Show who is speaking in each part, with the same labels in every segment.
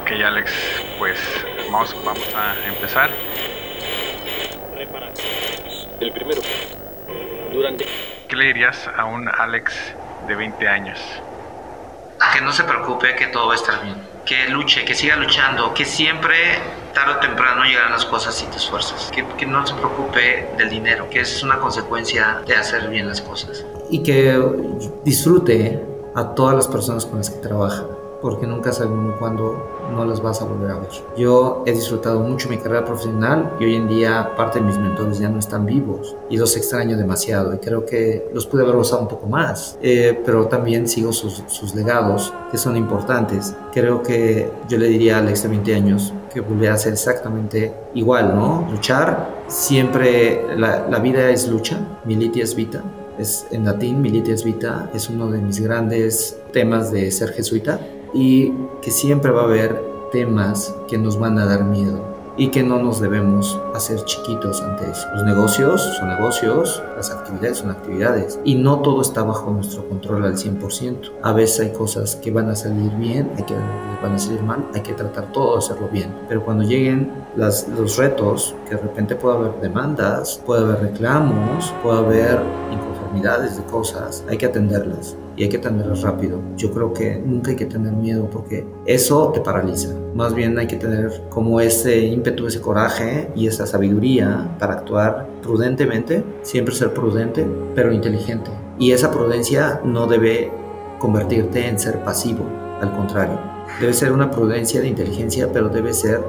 Speaker 1: Ok, Alex, pues vamos, vamos a empezar.
Speaker 2: El primero. Durante.
Speaker 1: ¿Qué le dirías a un Alex de 20 años?
Speaker 3: Que no se preocupe, que todo va a estar bien. Que luche, que siga luchando, que siempre, tarde o temprano, llegarán las cosas si te esfuerzas. Que, que no se preocupe del dinero, que es una consecuencia de hacer bien las cosas.
Speaker 4: Y que disfrute a todas las personas con las que trabaja porque nunca sabemos cuándo no las vas a volver a ver. Yo he disfrutado mucho mi carrera profesional y hoy en día parte de mis mentores ya no están vivos y los extraño demasiado y creo que los pude haber gozado un poco más, eh, pero también sigo sus, sus, legados que son importantes. Creo que yo le diría a Alex de 20 años que volviera a ser exactamente igual, ¿no? Luchar, siempre la, la vida es lucha, militia es vita, es en latín, militia vita, es uno de mis grandes temas de ser jesuita y que siempre va a haber temas que nos van a dar miedo y que no nos debemos hacer chiquitos ante eso. Los negocios son negocios, las actividades son actividades y no todo está bajo nuestro control al 100%. A veces hay cosas que van a salir bien, hay que van a salir mal, hay que tratar todo de hacerlo bien. Pero cuando lleguen las, los retos, que de repente puede haber demandas, puede haber reclamos, puede haber inconformidades de cosas, hay que atenderlas y hay que atenderlas rápido. Yo creo que nunca hay que tener miedo porque eso te paraliza. Más bien hay que tener como ese ímpetu, ese coraje y esa sabiduría para actuar prudentemente, siempre ser prudente, pero inteligente. Y esa prudencia no debe convertirte en ser pasivo, al contrario. Debe ser una prudencia de inteligencia, pero debe ser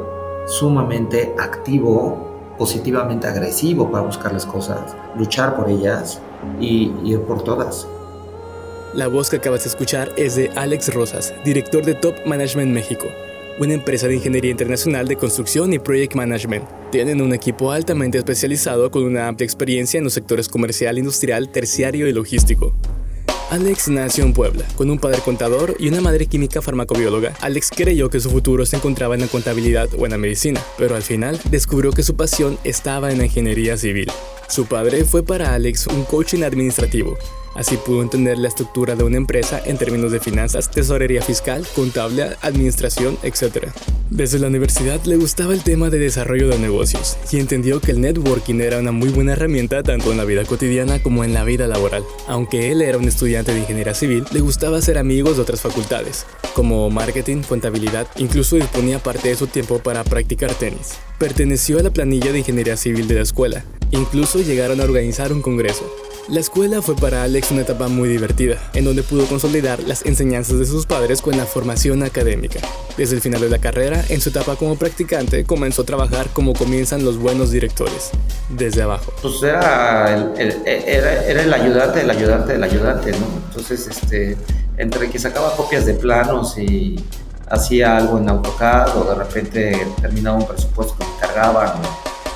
Speaker 4: sumamente activo, positivamente agresivo para buscar las cosas, luchar por ellas y ir por todas.
Speaker 5: La voz que acabas de escuchar es de Alex Rosas, director de Top Management México, una empresa de ingeniería internacional de construcción y project management. Tienen un equipo altamente especializado con una amplia experiencia en los sectores comercial, industrial, terciario y logístico. Alex nació en Puebla, con un padre contador y una madre química farmacobióloga. Alex creyó que su futuro se encontraba en la contabilidad o en la medicina, pero al final descubrió que su pasión estaba en la ingeniería civil. Su padre fue para Alex un coaching administrativo, Así pudo entender la estructura de una empresa en términos de finanzas, tesorería fiscal, contable, administración, etc. Desde la universidad le gustaba el tema de desarrollo de negocios y entendió que el networking era una muy buena herramienta tanto en la vida cotidiana como en la vida laboral. Aunque él era un estudiante de ingeniería civil, le gustaba ser amigos de otras facultades, como marketing, contabilidad, incluso disponía parte de su tiempo para practicar tenis. Perteneció a la planilla de ingeniería civil de la escuela, incluso llegaron a organizar un congreso. La escuela fue para Alex una etapa muy divertida, en donde pudo consolidar las enseñanzas de sus padres con la formación académica. Desde el final de la carrera, en su etapa como practicante, comenzó a trabajar como comienzan los buenos directores, desde abajo.
Speaker 4: Pues era el, era el ayudante del ayudante ayudante, ¿no? Entonces, este, entre que sacaba copias de planos y hacía algo en AutoCAD o de repente terminaba un presupuesto que me cargaban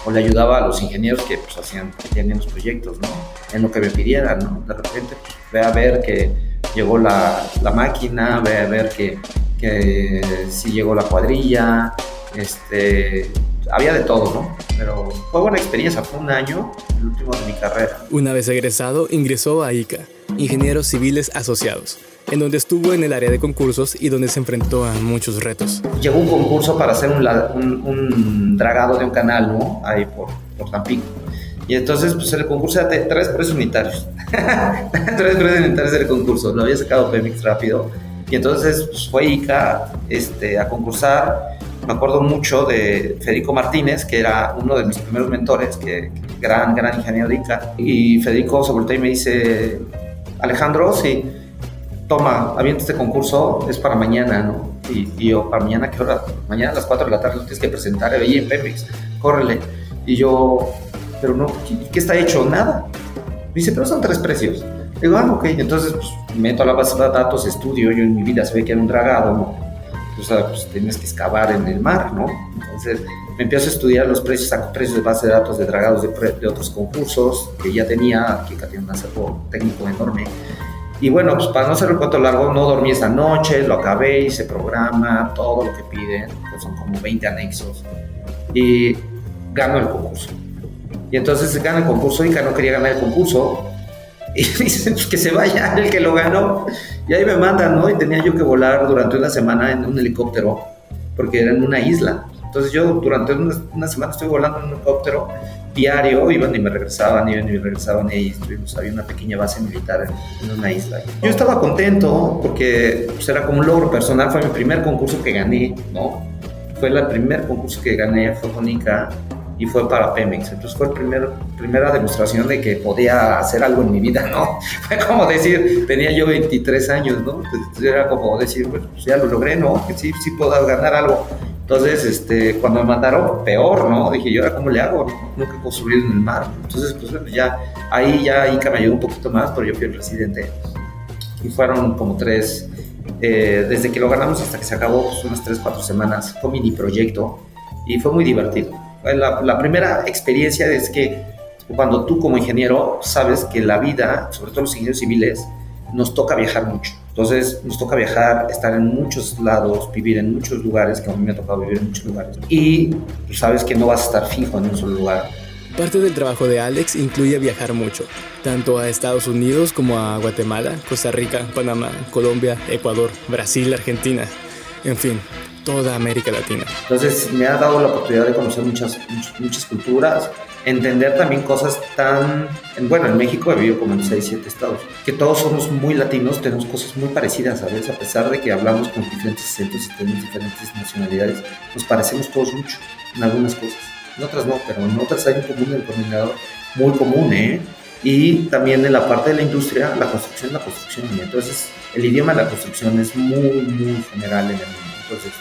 Speaker 4: o le ayudaba a los ingenieros que pues, hacían, tenían los proyectos, ¿no? En lo que me pidieran, ¿no? De repente, pues, ve a ver que llegó la, la máquina, ve a ver que, que sí llegó la cuadrilla, este, había de todo, ¿no? Pero fue buena experiencia, fue un año, el último de mi carrera.
Speaker 5: Una vez egresado, ingresó a ICA, Ingenieros Civiles Asociados en donde estuvo en el área de concursos y donde se enfrentó a muchos retos.
Speaker 4: Llegó un concurso para hacer un, un, dragado de un canal, ¿no? Ahí por, por Tampico. Y entonces, pues el concurso era tres precios unitarios. tres precios unitarios del concurso. Lo había sacado Pemix rápido. Y entonces, pues fue ICA este, a concursar. Me acuerdo mucho de Federico Martínez, que era uno de mis primeros mentores, que, gran, gran ingeniero de ICA. Y Federico se volteó y me dice, Alejandro, sí toma, avienta este concurso, es para mañana, ¿no? Y, yo, ¿para mañana qué hora? Mañana a las 4 de la tarde lo tienes que presentar ahí en Pemex, córrele. Y yo, pero no, ¿qué, está hecho? Nada. Me dice, pero son tres precios. Digo, ah, ok, entonces pues, meto a la base de datos, estudio, yo en mi vida se ve que era un dragado, ¿no? O sea, pues tienes que excavar en el mar, ¿no? Entonces me empiezo a estudiar los precios, saco precios de base de datos de dragados de, de otros concursos que ya tenía, que tiene un acervo técnico enorme y bueno, pues para no hacer el cuento largo, no dormí esa noche, lo acabé, hice programa, todo lo que piden, pues son como 20 anexos. Y gano el concurso. Y entonces gana el concurso, Inca no quería ganar el concurso. Y dicen pues que se vaya el que lo ganó. Y ahí me mandan, ¿no? Y tenía yo que volar durante una semana en un helicóptero porque era en una isla. Entonces yo durante una, una semana estuve volando en un helicóptero diario, iban y me regresaban, iban y me regresaban y ahí estuvimos, había una pequeña base militar en, una isla. Yo estaba contento porque pues, era como un logro personal, fue mi primer concurso que gané, ¿no? Fue el primer concurso que gané, fue con y fue para Pemex. Entonces fue la primer, primera demostración de que podía hacer algo en mi vida, ¿no? Fue como decir, tenía yo 23 años, ¿no? Entonces era como decir, bueno, pues ya lo logré, ¿no? Que sí, sí puedo ganar algo. Entonces, este, cuando me mandaron, peor, ¿no? Dije, ¿y ahora cómo le hago? Nunca he construido en el mar. Entonces, pues bueno, ya, ahí ya Ica me ayudó un poquito más, pero yo fui el presidente. Y fueron como tres, eh, desde que lo ganamos hasta que se acabó, pues unas tres, cuatro semanas. Fue mini proyecto y fue muy divertido. La, la primera experiencia es que cuando tú como ingeniero sabes que la vida, sobre todo los ingenieros civiles, nos toca viajar mucho. Entonces nos toca viajar, estar en muchos lados, vivir en muchos lugares, que a mí me ha tocado vivir en muchos lugares. Y tú sabes que no vas a estar fijo en un solo lugar.
Speaker 5: Parte del trabajo de Alex incluye viajar mucho, tanto a Estados Unidos como a Guatemala, Costa Rica, Panamá, Colombia, Ecuador, Brasil, Argentina, en fin, toda América Latina.
Speaker 4: Entonces me ha dado la oportunidad de conocer muchas, muchas, muchas culturas, entender también cosas tan... Bueno, en México he vivido como en 6, 7 estados, que todos somos muy latinos, tenemos cosas muy parecidas, ¿sabes? A pesar de que hablamos con diferentes acentos y tenemos diferentes nacionalidades, nos parecemos todos mucho en algunas cosas. En otras no, pero en otras hay un común denominador muy común, ¿eh? Y también en la parte de la industria, la construcción la construcción. Y entonces, el idioma de la construcción es muy, muy general en el mundo. Entonces,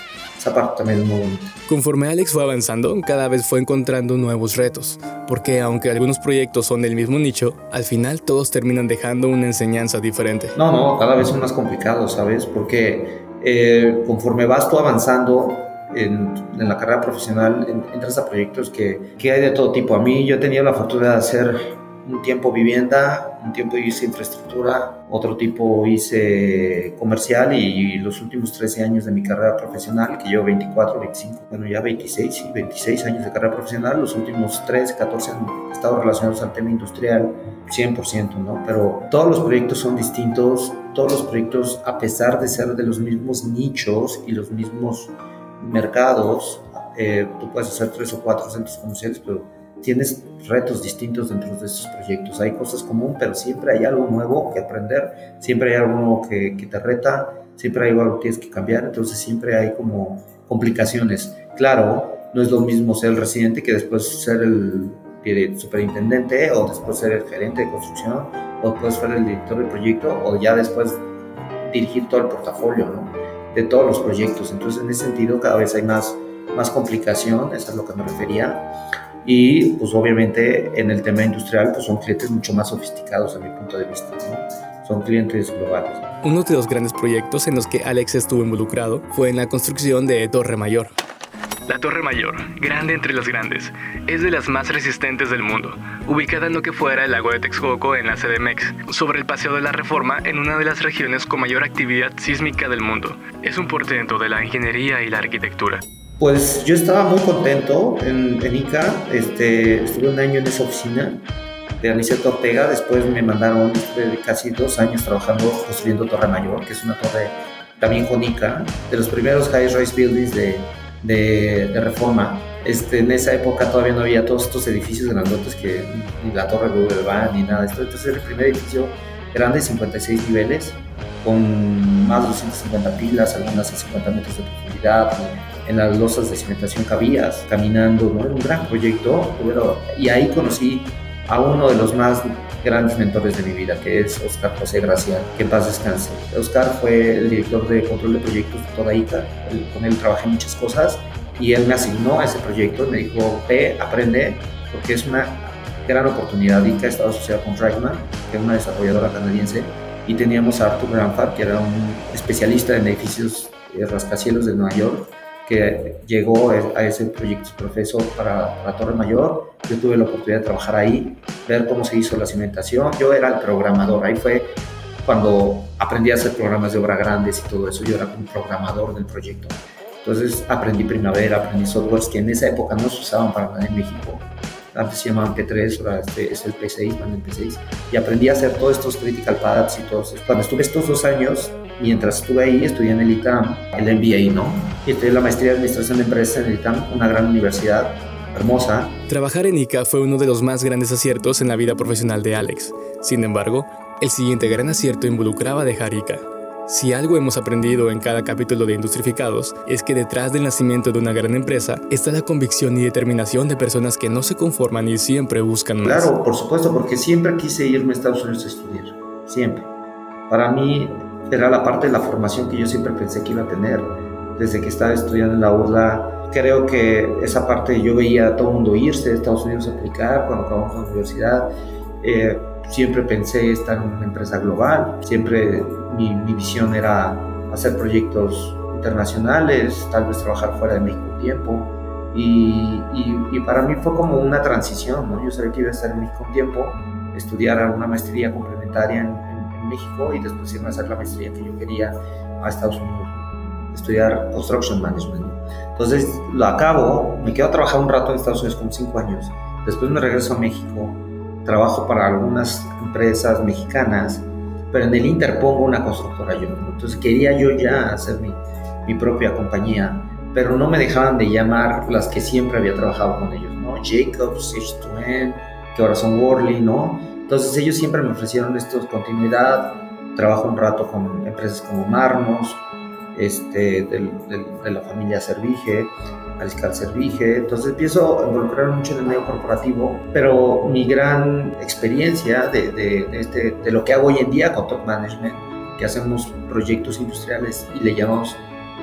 Speaker 4: esa parte también es muy bonita.
Speaker 5: Conforme Alex fue avanzando, cada vez fue encontrando nuevos retos, porque aunque algunos proyectos son del mismo nicho, al final todos terminan dejando una enseñanza diferente.
Speaker 4: No, no, cada vez son más complicados, ¿sabes? Porque eh, conforme vas tú avanzando en, en la carrera profesional, en, entras a proyectos que, que hay de todo tipo. A mí yo he tenido la fortuna de hacer un tiempo vivienda, un tiempo hice infraestructura, otro tipo hice comercial y, los últimos 13 años de mi carrera profesional, que llevo 24, 25, bueno ya 26, sí, 26 años de carrera profesional, los últimos 3, 14 han estado relacionados al tema industrial 100%, ¿no? Pero todos los proyectos son distintos, todos los proyectos, a pesar de ser de los mismos nichos y los mismos mercados, eh, tú puedes hacer tres o cuatro centros comerciales, pero tienes retos distintos dentro de estos proyectos. Hay cosas comunes, pero siempre hay algo nuevo que aprender, siempre hay algo nuevo que, que, te reta, siempre hay algo que tienes que cambiar, entonces siempre hay como complicaciones. Claro, no es lo mismo ser el residente que después ser el superintendente o después ser el gerente de construcción o después ser el director del proyecto o ya después dirigir todo el portafolio ¿no? de todos los proyectos. Entonces en ese sentido cada vez hay más, más complicación, eso es a lo que me refería y pues obviamente en el tema industrial pues son clientes mucho más sofisticados a mi punto de vista, ¿no? son clientes globales.
Speaker 5: Uno de los grandes proyectos en los que Alex estuvo involucrado fue en la construcción de Torre Mayor. La Torre Mayor, grande entre los grandes, es de las más resistentes del mundo, ubicada en lo que fuera el lago de Texcoco en la CDMX, sobre el Paseo de la Reforma en una de las regiones con mayor actividad sísmica del mundo. Es un portento de la ingeniería y la arquitectura.
Speaker 4: Pues yo estaba muy contento en, en ICA, este, estuve un año en esa oficina de Aniceto Ortega, después me mandaron casi dos años trabajando construyendo Torre Mayor, que es una torre también con ICA, de los primeros high-rise buildings de, de, de, reforma. Este, en esa época todavía no había todos estos edificios grandotes que ni la Torre Van ni nada de esto, entonces el primer edificio grande, 56 niveles, con más de 250 pilas, algunas a 50 metros de profundidad, en las losas de cimentación cabías, caminando, ¿no? Era un gran proyecto, pero, y ahí conocí a uno de los más grandes mentores de mi vida, que es Oscar José Gracia, que en paz descanse. Oscar fue el director de control de proyectos de toda ICA, con él trabajé muchas cosas y él me asignó a ese proyecto, me dijo, ve, aprende, porque es una gran oportunidad. ICA estaba asociada con Dragman, que es una desarrolladora canadiense, y teníamos a Arthur Granfar, que era un especialista en edificios eh, rascacielos de Nueva York, que llegó a ese proyecto proceso para la Torre Mayor. Yo tuve la oportunidad de trabajar ahí, ver cómo se hizo la cimentación. Yo era el programador, ahí fue cuando aprendí a hacer programas de obra grandes y todo eso. Yo era un programador del proyecto. Entonces aprendí Primavera, aprendí softwares que en esa época no se usaban para nada en México. Antes se llamaban P3, ahora este es el P6, van el P6. Y aprendí a hacer todos estos critical paths y todo eso. Cuando estuve estos dos años mientras estuve ahí, estudié en el ITAM, el MBA, ¿no? Y estudié la maestría de Administración de Empresas en el ITAM, una gran universidad, hermosa.
Speaker 5: Trabajar en ICA fue uno de los más grandes aciertos en la vida profesional de Alex. Sin embargo, el siguiente gran acierto involucraba dejar ICA. Si algo hemos aprendido en cada capítulo de Industrificados es que detrás del nacimiento de una gran empresa está la convicción y determinación de personas que no se conforman y siempre buscan
Speaker 4: más. Claro, por supuesto, porque siempre quise irme a Estados Unidos a estudiar, siempre. Para mí era la parte de la formación que yo siempre pensé que iba a tener. Desde que estaba estudiando en la URLA, creo que esa parte yo veía a todo el mundo irse a Estados Unidos a aplicar cuando acabamos la universidad. Eh, siempre pensé estar en una empresa global, siempre mi, mi, visión era hacer proyectos internacionales, tal vez trabajar fuera de México un tiempo. Y, y, para mí fue como una transición, ¿no? Yo sabía que iba a estar en México un tiempo, estudiar alguna maestría complementaria en, en, México y después irme a hacer la maestría que yo quería a Estados Unidos, estudiar Construction Management. Entonces lo acabo, me quedo a trabajar un rato en Estados Unidos como cinco años, después me regreso a México, trabajo para algunas empresas mexicanas, pero en el Inter pongo una constructora yo. Entonces quería yo ya hacer mi, mi propia compañía, pero no me dejaban de llamar las que siempre había trabajado con ellos, ¿no? Jacobs, H2N, que ahora son Worley, ¿no? Entonces ellos siempre me ofrecieron esto, continuidad, trabajo un rato con empresas como Marmos, este, de la familia Servige, Mariscal Servige, entonces empiezo a involucrarme mucho en el medio corporativo, pero mi gran experiencia de, de, este, de lo que hago hoy en día con Top Management, que hacemos proyectos industriales y le llamamos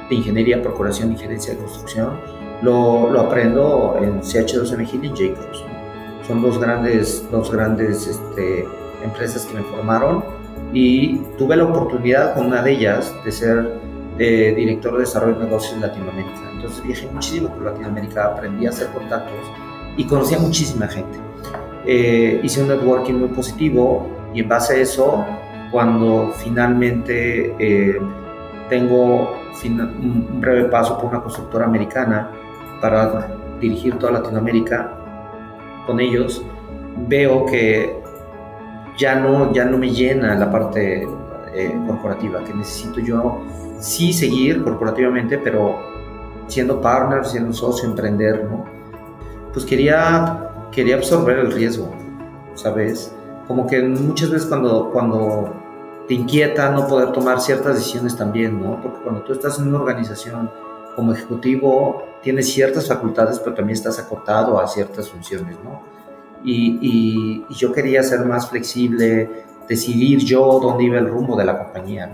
Speaker 4: de ingeniería, procuración gerencia de construcción, lo, lo aprendo en CH2M Hill y Jacobs. Son dos grandes, dos grandes este, empresas que me formaron y tuve la oportunidad con una de ellas de ser de director de desarrollo de negocios en Latinoamérica. Entonces viajé muchísimo por Latinoamérica, aprendí a hacer contactos y conocí a muchísima gente. Eh, hice un networking muy positivo y en base a eso, cuando finalmente eh, tengo un breve paso por una constructora americana para dirigir toda Latinoamérica con ellos, veo que ya no, ya no me llena la parte eh, corporativa, que necesito yo sí seguir corporativamente, pero siendo partner, siendo socio, emprender, ¿no? Pues quería, quería absorber el riesgo, ¿sabes? Como que muchas veces cuando, cuando te inquieta no poder tomar ciertas decisiones también, ¿no? Porque cuando tú estás en una organización como ejecutivo, tienes ciertas facultades, pero también estás acotado a ciertas funciones, ¿no? Y, yo quería ser más flexible, decidir yo dónde iba el rumbo de la compañía.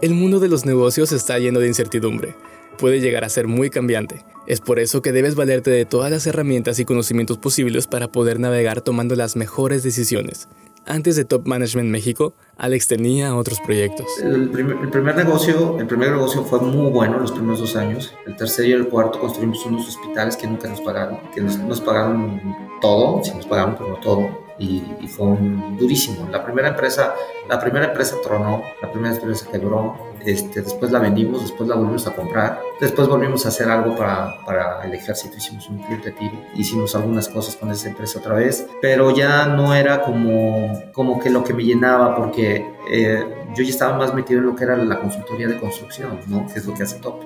Speaker 5: El mundo de los negocios está lleno de incertidumbre. Puede llegar a ser muy cambiante. Es por eso que debes valerte de todas las herramientas y conocimientos posibles para poder navegar tomando las mejores decisiones. Antes de Top Management México, Alex tenía otros proyectos.
Speaker 4: El primer, negocio, el primer negocio fue muy bueno los primeros dos años. El tercero y el cuarto construimos unos hospitales que nunca nos pagaron, que nos, pagaron todo, si nos pagaron pero no todo y, fue un, durísimo. La primera empresa, la primera empresa tronó, la primera empresa quebró, este, después la vendimos, después la volvimos a comprar, después volvimos a hacer algo para, para el ejército, hicimos un club de tiro, hicimos algunas cosas con esa empresa otra vez, pero ya no era como, como que lo que me llenaba porque eh, yo ya estaba más metido en lo que era la consultoría de construcción, ¿no? que es lo que hace Top.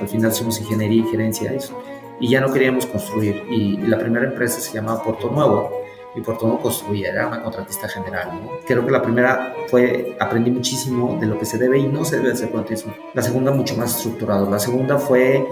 Speaker 4: Al final somos ingeniería y gerencia, eso. Y ya no queríamos construir. Y, y la primera empresa se llamaba Puerto Nuevo y por todo construía, era una contratista general. ¿no? Creo que la primera fue, aprendí muchísimo de lo que se debe y no se debe hacer contratismo. La segunda mucho más estructurado. La segunda fue,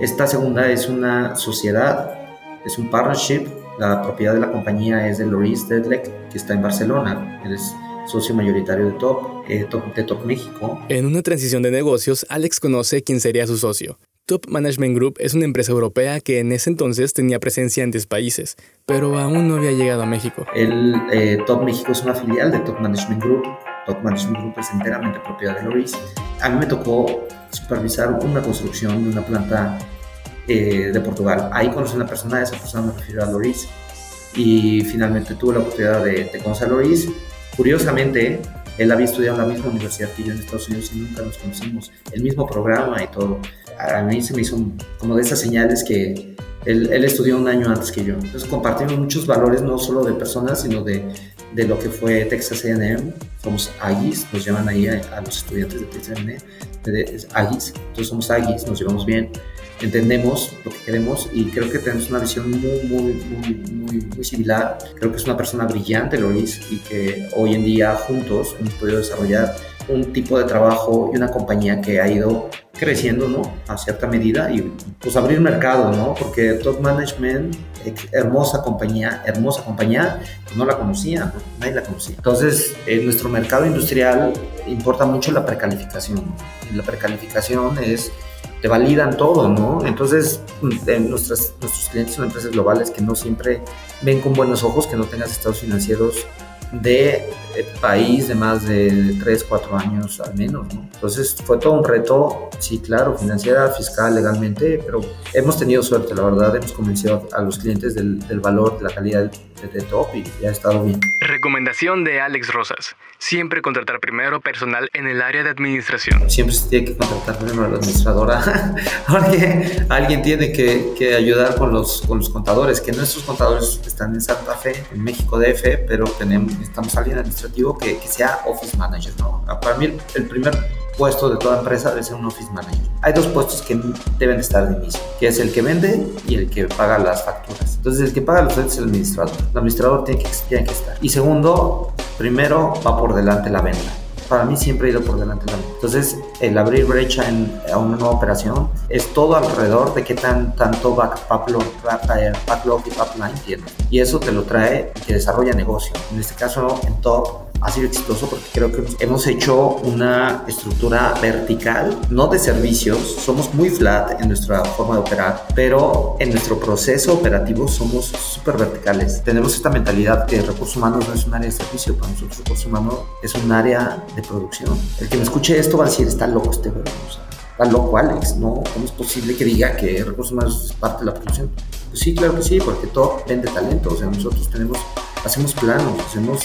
Speaker 4: esta segunda es una sociedad, es un partnership, la propiedad de la compañía es de Loris Dedlek, que está en Barcelona, él es socio mayoritario de Top, eh, Top, de Top México.
Speaker 5: En una transición de negocios, Alex conoce quién sería su socio. Top Management Group es una empresa europea que en ese entonces tenía presencia en 10 países, pero aún no había llegado a México.
Speaker 4: El eh, Top México es una filial de Top Management Group. Top Management Group es enteramente propiedad de Loris. A mí me tocó supervisar una construcción de una planta eh, de Portugal. Ahí conocí a una persona, esa persona me refirió a Loris. Y finalmente tuve la oportunidad de, de conocer a Loris. Curiosamente, él había estudiado en la misma universidad que yo en Estados Unidos y nunca nos conocimos. El mismo programa y todo a mí se me hizo como de esas señales que, Él, él, estudió un año antes que yo. Entonces compartimos muchos valores, no solo de personas, sino de, de lo que fue Texas A&M. Somos Aggies, nos llaman ahí a, a los estudiantes de Texas A&M, Aggies. Entonces somos Aggies, nos llevamos bien entendemos lo que queremos y creo que tenemos una visión muy, muy, muy, muy, muy similar. Creo que es una persona brillante, Loris, y que hoy en día juntos hemos podido desarrollar un tipo de trabajo y una compañía que ha ido creciendo, ¿no? A cierta medida y pues abrir mercado, ¿no? Porque Top Management, hermosa compañía, hermosa compañía, pues no la conocía, ¿no? nadie la conocía. Entonces, en nuestro mercado industrial importa mucho la precalificación. La precalificación es te validan todo, ¿no? Entonces, nuestras, nuestros clientes son empresas globales que no siempre ven con buenos ojos que no tengas estados financieros de eh, país de más de 3, 4 años al menos. ¿no? Entonces fue todo un reto, sí, claro, financiera, fiscal, legalmente, pero hemos tenido suerte, la verdad, hemos convencido a los clientes del, del valor, de la calidad de, de Top y ha estado bien.
Speaker 5: Recomendación de Alex Rosas. Siempre contratar primero personal en el área de administración.
Speaker 4: Siempre se tiene que contratar primero a la administradora, porque alguien tiene que, que, ayudar con los, con los contadores, que nuestros contadores están en Santa Fe, en México DF, pero tenemos, estamos alguien administrativo que, que sea office manager, ¿no? Para mí el primer puesto de toda empresa debe ser un office manager. Hay dos puestos que deben estar de inicio, que es el que vende y el que paga las facturas. Entonces, el que paga los es el administrador. El administrador tiene que, tiene que estar. Y segundo, primero va por delante la venta. Para mí siempre ha ido por delante la venta. Entonces, el abrir brecha en, a una nueva operación es todo alrededor de qué tan, tanto backlog, backlog y pipeline tiene. Y eso te lo trae te desarrolla negocio. En este caso, en Top, ha sido exitoso porque creo que hemos hecho una estructura vertical, no de servicios, somos muy flat en nuestra forma de operar, pero en nuestro proceso operativo somos súper verticales. Tenemos esta mentalidad que recursos humanos no es un área de servicio, para nosotros recursos humanos es un área de producción. El que me escuche esto va a decir, está loco este güey, está loco Alex, ¿no? ¿Cómo es posible que diga que recursos humanos es parte de la producción? Pues sí, claro que sí, porque todo vende talento, o sea, nosotros tenemos, hacemos planos, hacemos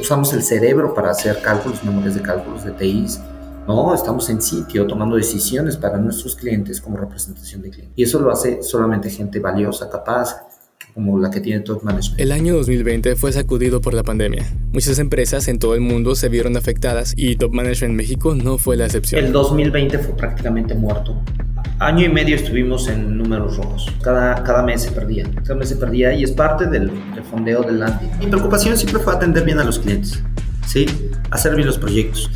Speaker 4: usamos el cerebro para hacer cálculos, memorias de cálculos de TIs. No, estamos en sitio tomando decisiones para nuestros clientes como representación de clientes. Y eso lo hace solamente gente valiosa, capaz, como la que tiene Top Management.
Speaker 5: El año 2020 fue sacudido por la pandemia. Muchas empresas en todo el mundo se vieron afectadas y Top Management México no fue la excepción.
Speaker 4: El 2020 fue prácticamente muerto año y medio estuvimos en números rojos. Cada, cada mes se perdía. Cada mes se perdía y es parte del, del fondeo del landing. Mi preocupación siempre fue atender bien a los clientes, ¿sí? Hacer bien los proyectos.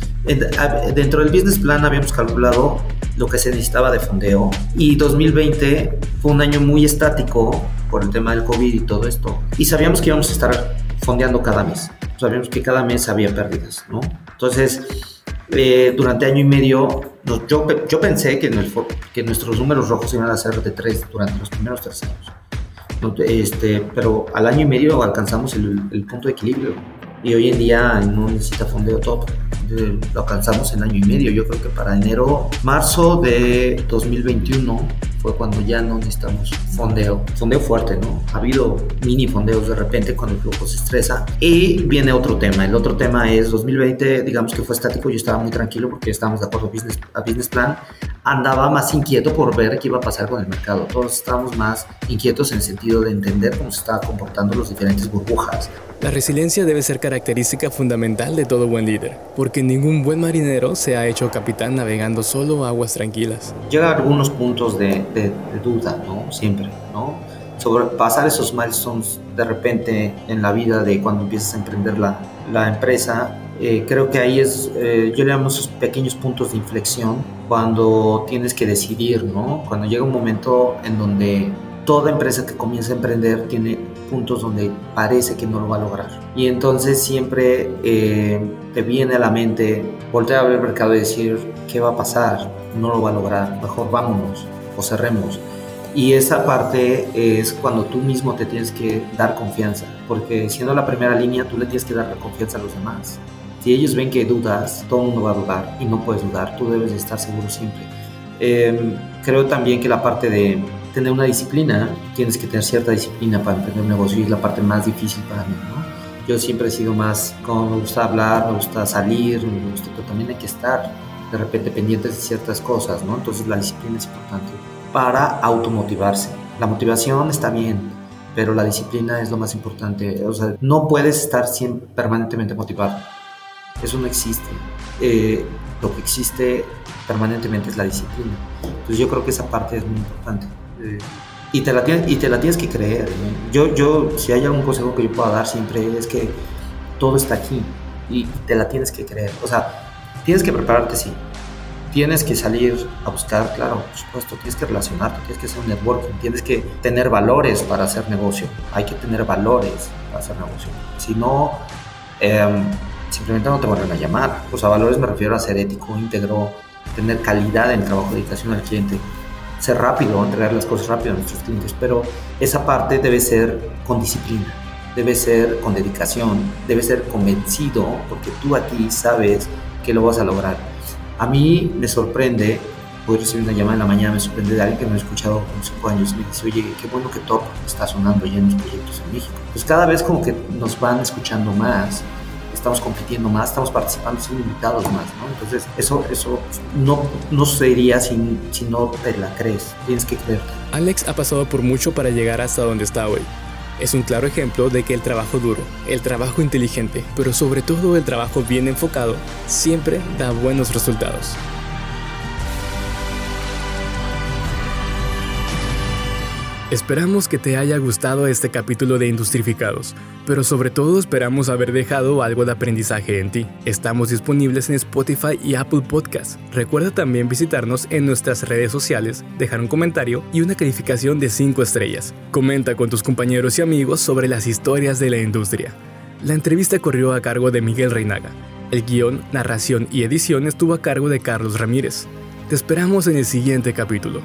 Speaker 4: Dentro del business plan habíamos calculado lo que se necesitaba de fondeo y 2020 fue un año muy estático por el tema del COVID y todo esto. Y sabíamos que íbamos a estar fondeando cada mes. Sabíamos que cada mes había pérdidas, ¿no? Entonces, eh, durante año y medio, yo, yo pensé que, en el, que nuestros números rojos iban a ser de 3 durante los primeros tres años. Este, pero al año y medio alcanzamos el, el punto de equilibrio y hoy en día no necesita fondeo top. Lo alcanzamos en año y medio. Yo creo que para enero, marzo de 2021 fue cuando ya no necesitamos fondeo, fondeo fuerte, ¿no? Ha habido mini fondeos de repente cuando el flujo se estresa. Y viene otro tema. El otro tema es 2020, digamos que fue estático. Yo estaba muy tranquilo porque estábamos de acuerdo a business, a business plan. Andaba más inquieto por ver qué iba a pasar con el mercado. Todos estábamos más inquietos en el sentido de entender cómo se estaban comportando los diferentes burbujas.
Speaker 5: La resiliencia debe ser característica fundamental de todo buen líder, porque ningún buen marinero se ha hecho capitán navegando solo aguas tranquilas.
Speaker 4: Llega a algunos puntos de, de, de duda, ¿no? Siempre, ¿no? Sobre pasar esos milestones de repente en la vida de cuando empiezas a emprender la, la empresa, eh, creo que ahí es, eh, yo le llamo esos pequeños puntos de inflexión cuando tienes que decidir, ¿no? Cuando llega un momento en donde toda empresa que comienza a emprender tiene puntos donde parece que no lo va a lograr. Y entonces siempre eh, te viene a la mente voltear a ver el mercado y decir, ¿qué va a pasar? No lo va a lograr, mejor vámonos o cerremos. Y esa parte es cuando tú mismo te tienes que dar confianza, porque siendo la primera línea, tú le tienes que dar la confianza a los demás. Si ellos ven que dudas, todo el mundo va a dudar y no puedes dudar, tú debes de estar seguro siempre. Eh, creo también que la parte de tener una disciplina, tienes que tener cierta disciplina para emprender un negocio y es la parte más difícil para mí, ¿no? Yo siempre he sido más, como me gusta hablar, me gusta salir, me gusta, pero también hay que estar de repente pendientes de ciertas cosas, ¿no? Entonces la disciplina es importante para automotivarse. La motivación está bien, pero la disciplina es lo más importante. O sea, no puedes estar siempre, permanentemente motivado. Eso no existe. Eh, lo que existe permanentemente es la disciplina. Entonces yo creo que esa parte es muy importante. Eh, y, te la tienes, y te la tienes que creer. Yo, yo, si hay algún consejo que yo pueda dar siempre es que todo está aquí y te la tienes que creer. O sea, tienes que prepararte, sí. Tienes que salir a buscar, claro, por supuesto, tienes que relacionarte, tienes que hacer un networking, tienes que tener valores para hacer negocio. Hay que tener valores para hacer negocio. Si no, eh, simplemente no te van a llamar. O sea, valores me refiero a ser ético, íntegro, tener calidad en el trabajo, dedicación al cliente, ser rápido, entregar las cosas rápido a nuestros clientes, pero esa parte debe ser con disciplina, debe ser con dedicación, debe ser convencido, porque tú a ti sabes que lo vas a lograr. A mí me sorprende, voy a recibir una llamada en la mañana, me sorprende de alguien que me ha escuchado con cinco años y me dice, oye, qué bueno que Top está sonando ya en los proyectos en México. Pues cada vez como que nos van escuchando más, estamos compitiendo más, estamos participando, siendo invitados más, ¿no? Entonces, eso, eso no, no sería si, si no te la crees, tienes que creer.
Speaker 5: Alex ha pasado por mucho para llegar hasta donde está hoy. Es un claro ejemplo de que el trabajo duro, el trabajo inteligente, pero sobre todo el trabajo bien enfocado, siempre da buenos resultados. Esperamos que te haya gustado este capítulo de Industrificados, pero sobre todo esperamos haber dejado algo de aprendizaje en ti. Estamos disponibles en Spotify y Apple Podcasts. Recuerda también visitarnos en nuestras redes sociales, dejar un comentario y una calificación de 5 estrellas. Comenta con tus compañeros y amigos sobre las historias de la industria. La entrevista corrió a cargo de Miguel Reinaga. El guion, narración y edición estuvo a cargo de Carlos Ramírez. Te esperamos en el siguiente capítulo.